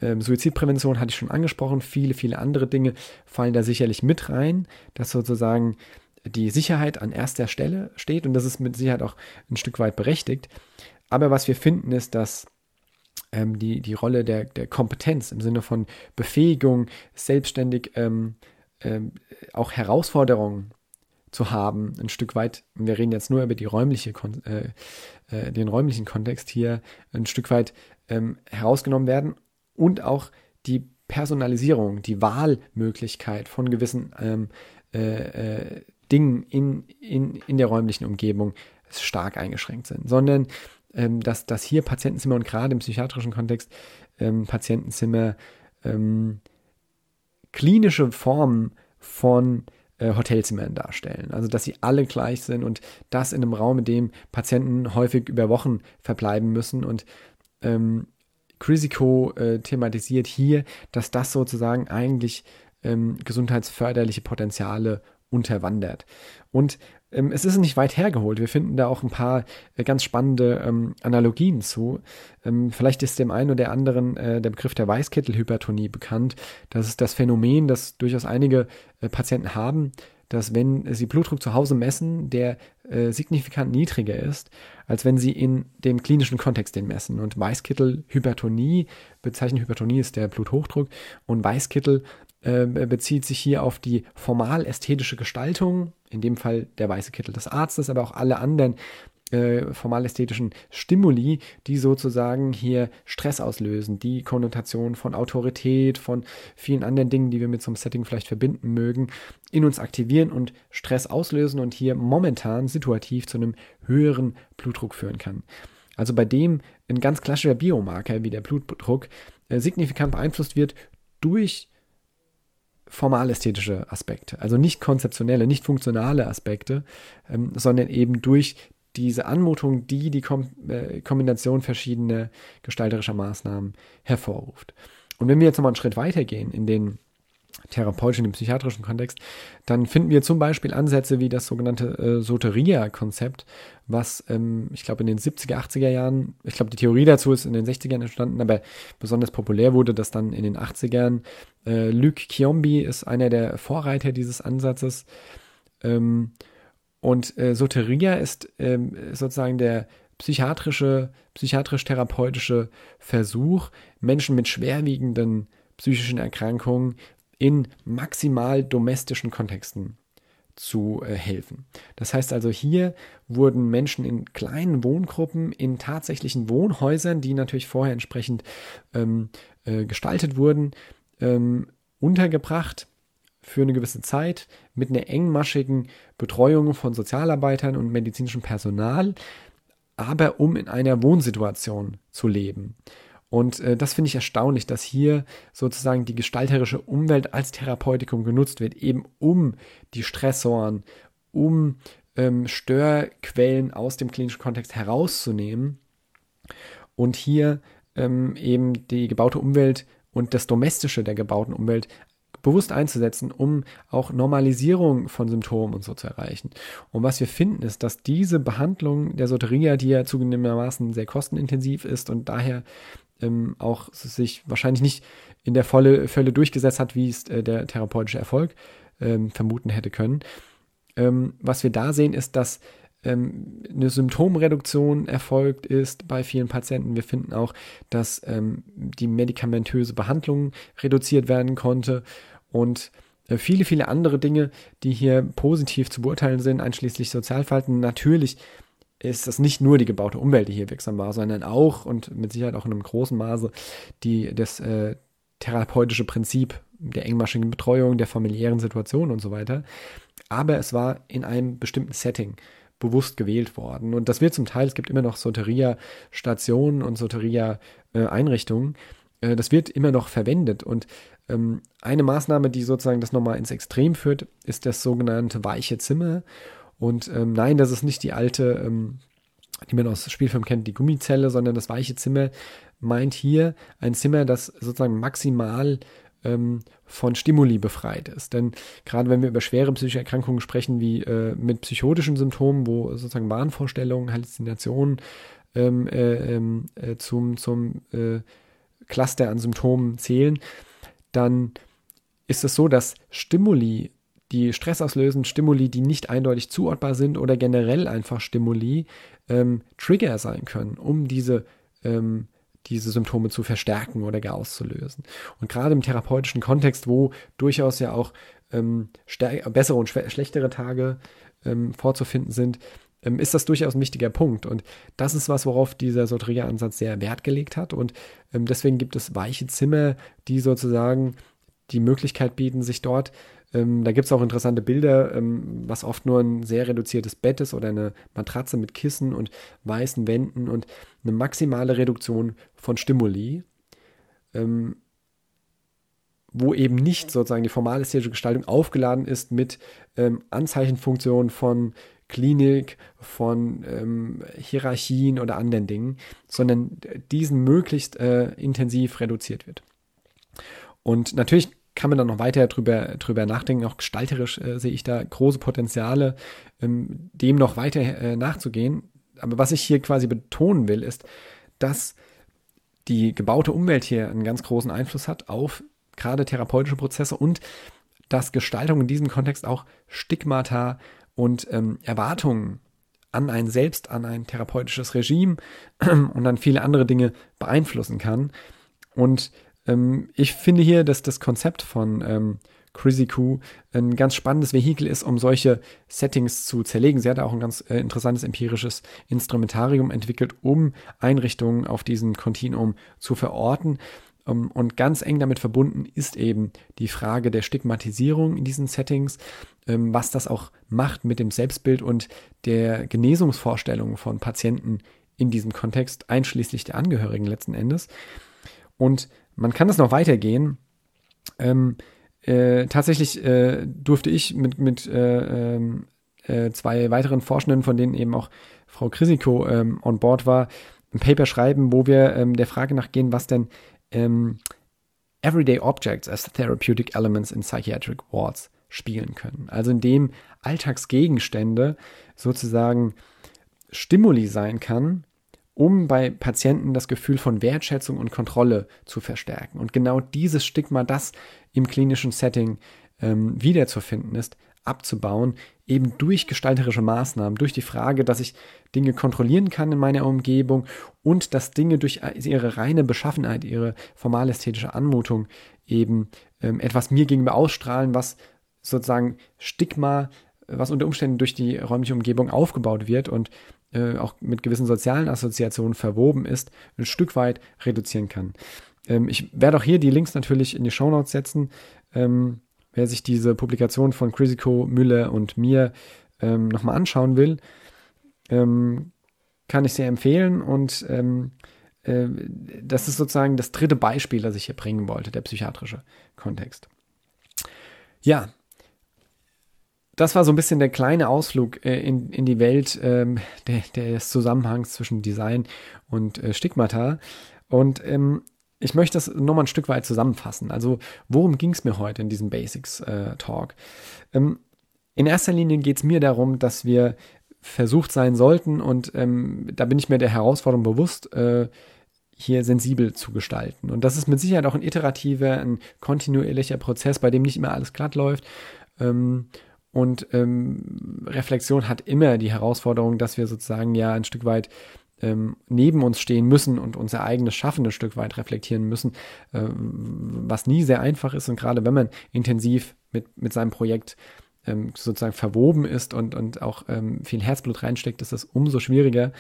ähm, Suizidprävention hatte ich schon angesprochen, viele, viele andere Dinge fallen da sicherlich mit rein, dass sozusagen die Sicherheit an erster Stelle steht und das ist mit Sicherheit auch ein Stück weit berechtigt. Aber was wir finden, ist, dass ähm, die, die Rolle der, der Kompetenz im Sinne von Befähigung, selbstständig ähm, ähm, auch Herausforderungen zu haben, ein Stück weit, wir reden jetzt nur über die räumliche, äh, äh, den räumlichen Kontext hier, ein Stück weit ähm, herausgenommen werden und auch die Personalisierung, die Wahlmöglichkeit von gewissen ähm, äh, äh, Dingen in, in, in der räumlichen Umgebung stark eingeschränkt sind, sondern ähm, dass, dass hier Patientenzimmer und gerade im psychiatrischen Kontext ähm, Patientenzimmer ähm, klinische Formen von äh, Hotelzimmern darstellen. Also dass sie alle gleich sind und das in einem Raum, in dem Patienten häufig über Wochen verbleiben müssen und ähm, Chrisico äh, thematisiert hier, dass das sozusagen eigentlich ähm, gesundheitsförderliche Potenziale unterwandert. Und ähm, es ist nicht weit hergeholt. Wir finden da auch ein paar äh, ganz spannende ähm, Analogien zu. Ähm, vielleicht ist dem einen oder anderen äh, der Begriff der Weißkittelhypertonie bekannt. Das ist das Phänomen, das durchaus einige äh, Patienten haben, dass wenn sie Blutdruck zu Hause messen, der äh, signifikant niedriger ist, als wenn sie in dem klinischen Kontext den messen. Und Weißkittelhypertonie, bezeichnet Hypertonie ist der Bluthochdruck und Weißkittel äh, bezieht sich hier auf die formal-ästhetische Gestaltung, in dem Fall der weiße Kittel des Arztes, aber auch alle anderen äh, formal-ästhetischen Stimuli, die sozusagen hier Stress auslösen, die Konnotation von Autorität, von vielen anderen Dingen, die wir mit so einem Setting vielleicht verbinden mögen, in uns aktivieren und Stress auslösen und hier momentan situativ zu einem höheren Blutdruck führen kann. Also bei dem ein ganz klassischer Biomarker wie der Blutdruck äh, signifikant beeinflusst wird durch formalästhetische Aspekte, also nicht konzeptionelle, nicht funktionale Aspekte, ähm, sondern eben durch diese Anmutung, die die Kom äh, Kombination verschiedener gestalterischer Maßnahmen hervorruft. Und wenn wir jetzt nochmal einen Schritt weitergehen in den therapeutischen, im psychiatrischen Kontext, dann finden wir zum Beispiel Ansätze wie das sogenannte äh, Soteria-Konzept, was ähm, ich glaube in den 70er, 80er Jahren, ich glaube die Theorie dazu ist in den 60ern entstanden, aber besonders populär wurde das dann in den 80ern. Äh, Luc Chiombi ist einer der Vorreiter dieses Ansatzes. Ähm, und äh, Soteria ist ähm, sozusagen der psychiatrische, psychiatrisch-therapeutische Versuch, Menschen mit schwerwiegenden psychischen Erkrankungen in maximal domestischen Kontexten zu äh, helfen. Das heißt also, hier wurden Menschen in kleinen Wohngruppen, in tatsächlichen Wohnhäusern, die natürlich vorher entsprechend ähm, äh, gestaltet wurden, ähm, untergebracht für eine gewisse Zeit mit einer engmaschigen Betreuung von Sozialarbeitern und medizinischem Personal, aber um in einer Wohnsituation zu leben. Und äh, das finde ich erstaunlich, dass hier sozusagen die gestalterische Umwelt als Therapeutikum genutzt wird, eben um die Stressoren, um ähm, Störquellen aus dem klinischen Kontext herauszunehmen und hier ähm, eben die gebaute Umwelt und das Domestische der gebauten Umwelt bewusst einzusetzen, um auch Normalisierung von Symptomen und so zu erreichen. Und was wir finden, ist, dass diese Behandlung der Soteria, die ja zugegebenermaßen sehr kostenintensiv ist und daher ähm, auch sich wahrscheinlich nicht in der volle Fälle durchgesetzt hat, wie es äh, der therapeutische Erfolg ähm, vermuten hätte können. Ähm, was wir da sehen, ist, dass ähm, eine Symptomreduktion erfolgt ist bei vielen Patienten. Wir finden auch, dass ähm, die medikamentöse Behandlung reduziert werden konnte und äh, viele, viele andere Dinge, die hier positiv zu beurteilen sind, einschließlich Sozialverhalten. Natürlich ist das nicht nur die gebaute Umwelt, die hier wirksam war, sondern auch und mit Sicherheit auch in einem großen Maße die, das äh, therapeutische Prinzip der engmaschigen Betreuung, der familiären Situation und so weiter. Aber es war in einem bestimmten Setting bewusst gewählt worden. Und das wird zum Teil, es gibt immer noch Soteria-Stationen und Soteria-Einrichtungen. Äh, das wird immer noch verwendet. Und eine Maßnahme, die sozusagen das nochmal ins Extrem führt, ist das sogenannte weiche Zimmer. Und ähm, nein, das ist nicht die alte, ähm, die man aus Spielfilm kennt, die Gummizelle, sondern das weiche Zimmer meint hier ein Zimmer, das sozusagen maximal ähm, von Stimuli befreit ist. Denn gerade wenn wir über schwere psychische Erkrankungen sprechen, wie äh, mit psychotischen Symptomen, wo sozusagen Wahnvorstellungen, Halluzinationen ähm, äh, ähm, äh, zum, zum äh, Cluster an Symptomen zählen, dann ist es so, dass Stimuli die stressauslösenden Stimuli, die nicht eindeutig zuordbar sind oder generell einfach Stimuli, ähm, Trigger sein können, um diese, ähm, diese Symptome zu verstärken oder gar auszulösen. Und gerade im therapeutischen Kontext, wo durchaus ja auch ähm, bessere und schlechtere Tage ähm, vorzufinden sind, ähm, ist das durchaus ein wichtiger Punkt. Und das ist was, worauf dieser Soteria-Ansatz sehr Wert gelegt hat. Und ähm, deswegen gibt es weiche Zimmer, die sozusagen die Möglichkeit bieten, sich dort ähm, da gibt es auch interessante Bilder, ähm, was oft nur ein sehr reduziertes Bett ist oder eine Matratze mit Kissen und weißen Wänden und eine maximale Reduktion von Stimuli, ähm, wo eben nicht sozusagen die formale ästhetische Gestaltung aufgeladen ist mit Anzeichenfunktionen von Klinik, von ähm, Hierarchien oder anderen Dingen, sondern diesen möglichst äh, intensiv reduziert wird. Und natürlich kann man dann noch weiter drüber, drüber nachdenken. Auch gestalterisch äh, sehe ich da große Potenziale, ähm, dem noch weiter äh, nachzugehen. Aber was ich hier quasi betonen will, ist, dass die gebaute Umwelt hier einen ganz großen Einfluss hat auf gerade therapeutische Prozesse und dass Gestaltung in diesem Kontext auch Stigmata und ähm, Erwartungen an ein Selbst, an ein therapeutisches Regime (clears throat) und dann viele andere Dinge beeinflussen kann. Und ähm, ich finde hier, dass das Konzept von ähm, Crazy ein ganz spannendes Vehikel ist, um solche Settings zu zerlegen. Sie hat auch ein ganz äh, interessantes empirisches Instrumentarium entwickelt, um Einrichtungen auf diesem Kontinuum zu verorten. Ähm, und ganz eng damit verbunden ist eben die Frage der Stigmatisierung in diesen Settings, ähm, was das auch macht mit dem Selbstbild und der Genesungsvorstellung von Patienten in diesem Kontext, einschließlich der Angehörigen letzten Endes. Und man kann das noch weitergehen. Ähm, äh, tatsächlich äh, durfte ich mit, mit äh, ähm, äh, zwei weiteren Forschenden, von denen eben auch Frau Krisiko on board war, ein Paper schreiben, wo wir der Frage nachgehen, was denn ähm, Everyday Objects as Therapeutic Elements in Psychiatric Wards spielen können. Also indem Alltagsgegenstände sozusagen Stimuli sein kann, um bei Patienten das Gefühl von Wertschätzung und Kontrolle zu verstärken. Und genau dieses Stigma, das im klinischen Setting ähm, wiederzufinden ist, abzubauen, eben durch gestalterische Maßnahmen, durch die Frage, dass ich Dinge kontrollieren kann in meiner Umgebung und dass Dinge durch ihre reine Beschaffenheit, ihre formalästhetische Anmutung eben ähm, etwas mir gegenüber ausstrahlen, was sozusagen Stigma, was unter Umständen durch die räumliche Umgebung aufgebaut wird und äh, auch mit gewissen sozialen Assoziationen verwoben ist, ein Stück weit reduzieren kann. Ähm, ich werde auch hier die Links natürlich in die Shownotes setzen. Ähm, wer sich diese Publikation von Chrisico, Müller und mir ähm, nochmal anschauen will, ähm, kann ich sehr empfehlen und ähm, äh, das ist sozusagen das dritte Beispiel, das ich hier bringen wollte, der psychiatrische Kontext. Ja, das war so ein bisschen der kleine Ausflug äh, in, in die Welt ähm, der, des Zusammenhangs zwischen Design und äh, Stigmata. Und ähm, ich möchte das nochmal ein Stück weit zusammenfassen. Also, worum ging es mir heute in diesem Basics-Talk? Äh, ähm, in erster Linie geht es mir darum, dass wir versucht sein sollten, und ähm, da bin ich mir der Herausforderung bewusst, äh, hier sensibel zu gestalten. Und das ist mit Sicherheit auch ein iterativer, ein kontinuierlicher Prozess, bei dem nicht immer alles glatt läuft. Ähm, und ähm, Reflexion hat immer die Herausforderung, dass wir sozusagen ja ein Stück weit ähm, neben uns stehen müssen und unser eigenes Schaffen ein Stück weit reflektieren müssen, äh, was nie sehr einfach ist. Und gerade wenn man intensiv mit, mit seinem Projekt ähm, sozusagen verwoben ist und, und auch ähm, viel Herzblut reinsteckt, ist das umso schwieriger.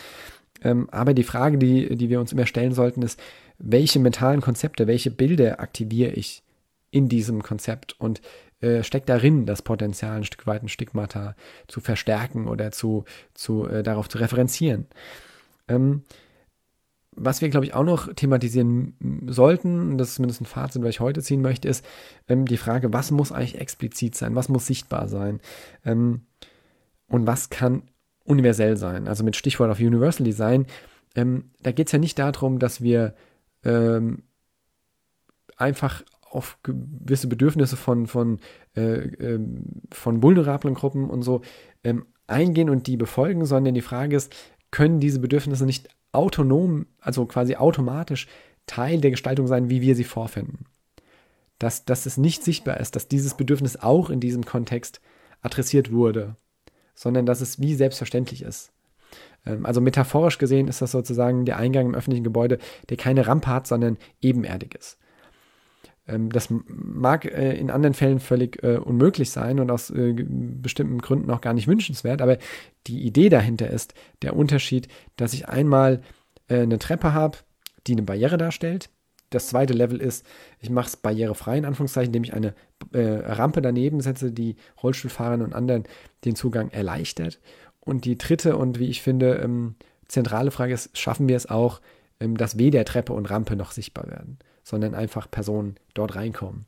Ähm, aber die Frage, die, die wir uns immer stellen sollten, ist, welche mentalen Konzepte, welche Bilder aktiviere ich in diesem Konzept und äh, steckt darin das Potenzial, ein Stück weit ein Stigmata zu verstärken oder zu, zu äh, darauf zu referenzieren. Ähm, was wir, glaube ich, auch noch thematisieren sollten, das ist zumindest ein Fazit, was ich heute ziehen möchte, ist ähm, die Frage, was muss eigentlich explizit sein, was muss sichtbar sein ähm, und was kann universell sein. Also mit Stichwort auf Universal Design, ähm, da geht es ja nicht darum, dass wir ähm, einfach auf gewisse Bedürfnisse von, von, äh, äh, von vulnerablen Gruppen und so ähm, eingehen und die befolgen, sondern die Frage ist, können diese Bedürfnisse nicht autonom, also quasi automatisch Teil der Gestaltung sein, wie wir sie vorfinden. Dass, dass es nicht sichtbar ist, dass dieses Bedürfnis auch in diesem Kontext adressiert wurde, sondern dass es wie selbstverständlich ist. Ähm, also metaphorisch gesehen ist das sozusagen der Eingang im öffentlichen Gebäude, der keine Rampe hat, sondern ebenerdig ist. Ähm, das mag äh, in anderen Fällen völlig äh, unmöglich sein und aus äh, bestimmten Gründen auch gar nicht wünschenswert, aber die Idee dahinter ist der Unterschied, dass ich einmal eine Treppe habe, die eine Barriere darstellt. Das zweite Level ist, ich mache es barrierefrei, in Anführungszeichen, indem ich eine Rampe daneben setze, die Rollstuhlfahrern und anderen den Zugang erleichtert. Und die dritte und wie ich finde, ähm, zentrale Frage ist, schaffen wir es auch, ähm, dass weder Treppe und Rampe noch sichtbar werden? Sondern einfach Personen dort reinkommen.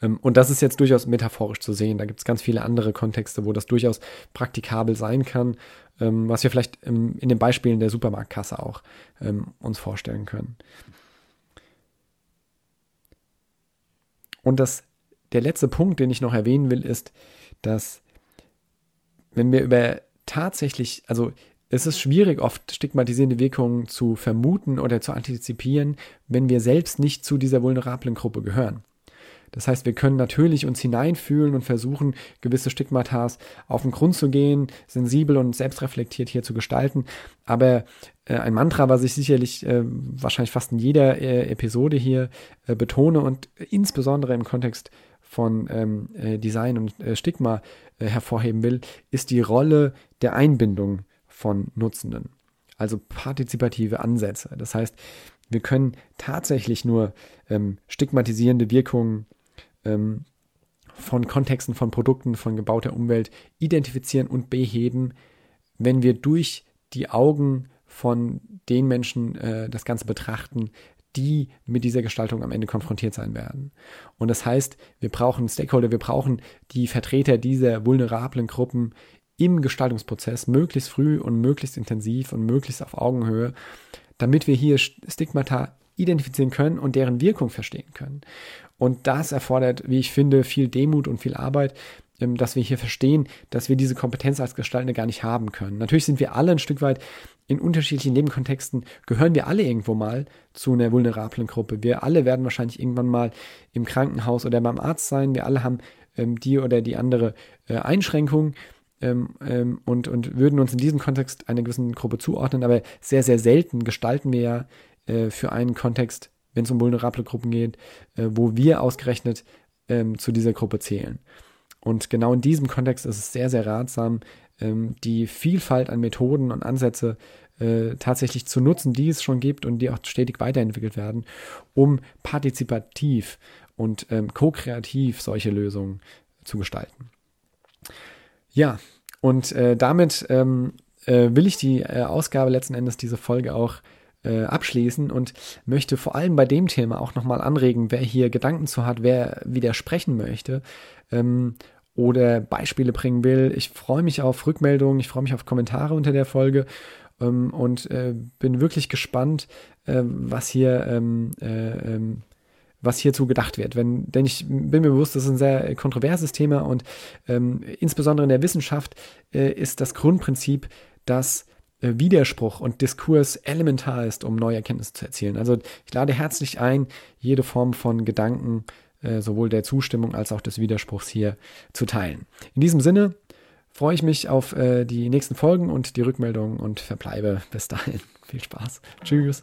Ähm, und das ist jetzt durchaus metaphorisch zu sehen. Da gibt es ganz viele andere Kontexte, wo das durchaus praktikabel sein kann, ähm, was wir vielleicht in den Beispielen der Supermarktkasse auch ähm, uns vorstellen können. Und das, der letzte Punkt, den ich noch erwähnen will, ist, dass wenn wir über tatsächlich, also es ist schwierig, oft stigmatisierende Wirkungen zu vermuten oder zu antizipieren, wenn wir selbst nicht zu dieser vulnerablen Gruppe gehören. Das heißt, wir können natürlich uns hineinfühlen und versuchen, gewisse Stigmatas auf den Grund zu gehen, sensibel und selbstreflektiert hier zu gestalten. Aber äh, ein Mantra, was ich sicherlich äh, wahrscheinlich fast in jeder äh, Episode hier äh, betone und insbesondere im Kontext von ähm, äh, Design und äh, Stigma hervorheben will, ist die Rolle der Einbindung von Nutzenden. Also partizipative Ansätze. Das heißt, wir können tatsächlich nur ähm, stigmatisierende Wirkungen ähm, von Kontexten, von Produkten, von gebauter Umwelt identifizieren und beheben, wenn wir durch die Augen von den Menschen äh, das Ganze betrachten, die mit dieser Gestaltung am Ende konfrontiert sein werden. Und das heißt, wir brauchen Stakeholder, wir brauchen die Vertreter dieser vulnerablen Gruppen im Gestaltungsprozess möglichst früh und möglichst intensiv und möglichst auf Augenhöhe, damit wir hier Stigmata identifizieren können und deren Wirkung verstehen können. Und das erfordert, wie ich finde, viel Demut und viel Arbeit, ähm, dass wir hier verstehen, dass wir diese Kompetenz als Gestaltende gar nicht haben können. Natürlich sind wir alle ein Stück weit in unterschiedlichen Nebenkontexten, gehören wir alle irgendwo mal zu einer vulnerablen Gruppe. Wir alle werden wahrscheinlich irgendwann mal im Krankenhaus oder beim Arzt sein. Wir alle haben ähm, die oder die andere äh, Einschränkung. Ähm, ähm, und, und würden uns in diesem Kontext einer gewissen Gruppe zuordnen, aber sehr, sehr selten gestalten wir ja äh, für einen Kontext wenn es um vulnerable Gruppen geht, äh, wo wir ausgerechnet ähm, zu dieser Gruppe zählen. Und genau in diesem Kontext ist es sehr, sehr ratsam, ähm, die Vielfalt an Methoden und Ansätze äh, tatsächlich zu nutzen, die es schon gibt und die auch stetig weiterentwickelt werden, um partizipativ und ähm, ko-kreativ solche Lösungen zu gestalten. Ja, und äh, damit ähm, äh, will ich die äh, Ausgabe letzten Endes, diese Folge auch äh, abschließen und möchte vor allem bei dem Thema auch nochmal anregen, wer hier Gedanken zu hat, wer widersprechen möchte ähm, oder Beispiele bringen will. Ich freue mich auf Rückmeldungen, ich freue mich auf Kommentare unter der Folge ähm, und äh, bin wirklich gespannt, äh, was hier ähm, äh, ähm, was hierzu gedacht wird. Wenn, denn ich bin mir bewusst, das ist ein sehr kontroverses Thema und ähm, insbesondere in der Wissenschaft äh, ist das Grundprinzip, dass äh, Widerspruch und Diskurs elementar ist, um neue Erkenntnisse zu erzielen. Also ich lade herzlich ein, jede Form von Gedanken, äh, sowohl der Zustimmung als auch des Widerspruchs hier zu teilen. In diesem Sinne freue ich mich auf äh, die nächsten Folgen und die Rückmeldungen und verbleibe bis dahin. (laughs) Viel Spaß. Tschüss.